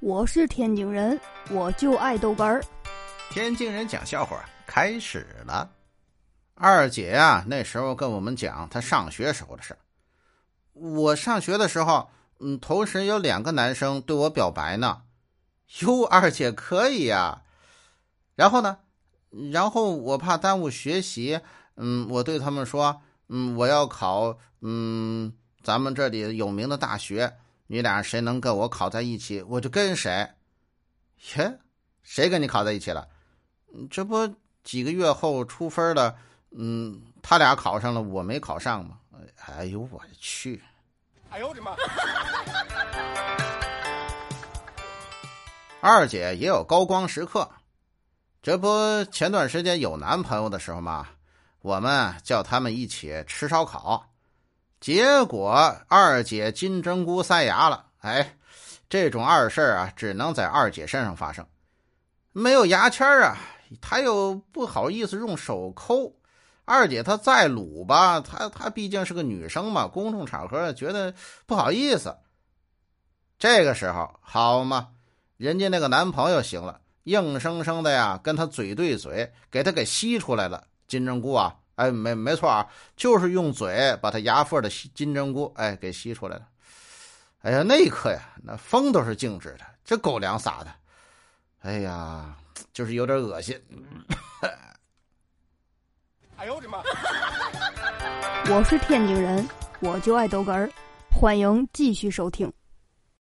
我是天津人，我就爱豆干儿。天津人讲笑话开始了。二姐啊，那时候跟我们讲她上学时候的事我上学的时候，嗯，同时有两个男生对我表白呢。哟，二姐可以呀。然后呢，然后我怕耽误学习，嗯，我对他们说，嗯，我要考，嗯，咱们这里有名的大学。你俩谁能跟我考在一起，我就跟谁。耶，谁跟你考在一起了？这不几个月后出分了，嗯，他俩考上了，我没考上吗？哎呦我去！哎呦我的妈！二姐也有高光时刻，这不前段时间有男朋友的时候嘛，我们叫他们一起吃烧烤。结果二姐金针菇塞牙了，哎，这种二事啊，只能在二姐身上发生。没有牙签啊，她又不好意思用手抠。二姐她再鲁吧，她她毕竟是个女生嘛，公众场合觉得不好意思。这个时候好嘛，人家那个男朋友行了，硬生生的呀，跟她嘴对嘴，给她给吸出来了金针菇啊。哎，没没错啊，就是用嘴把它牙缝的金针菇哎给吸出来了。哎呀，那一刻呀，那风都是静止的，这狗粮撒的，哎呀，就是有点恶心。哎呦我的妈！我是天津人，我就爱豆哏儿，欢迎继续收听。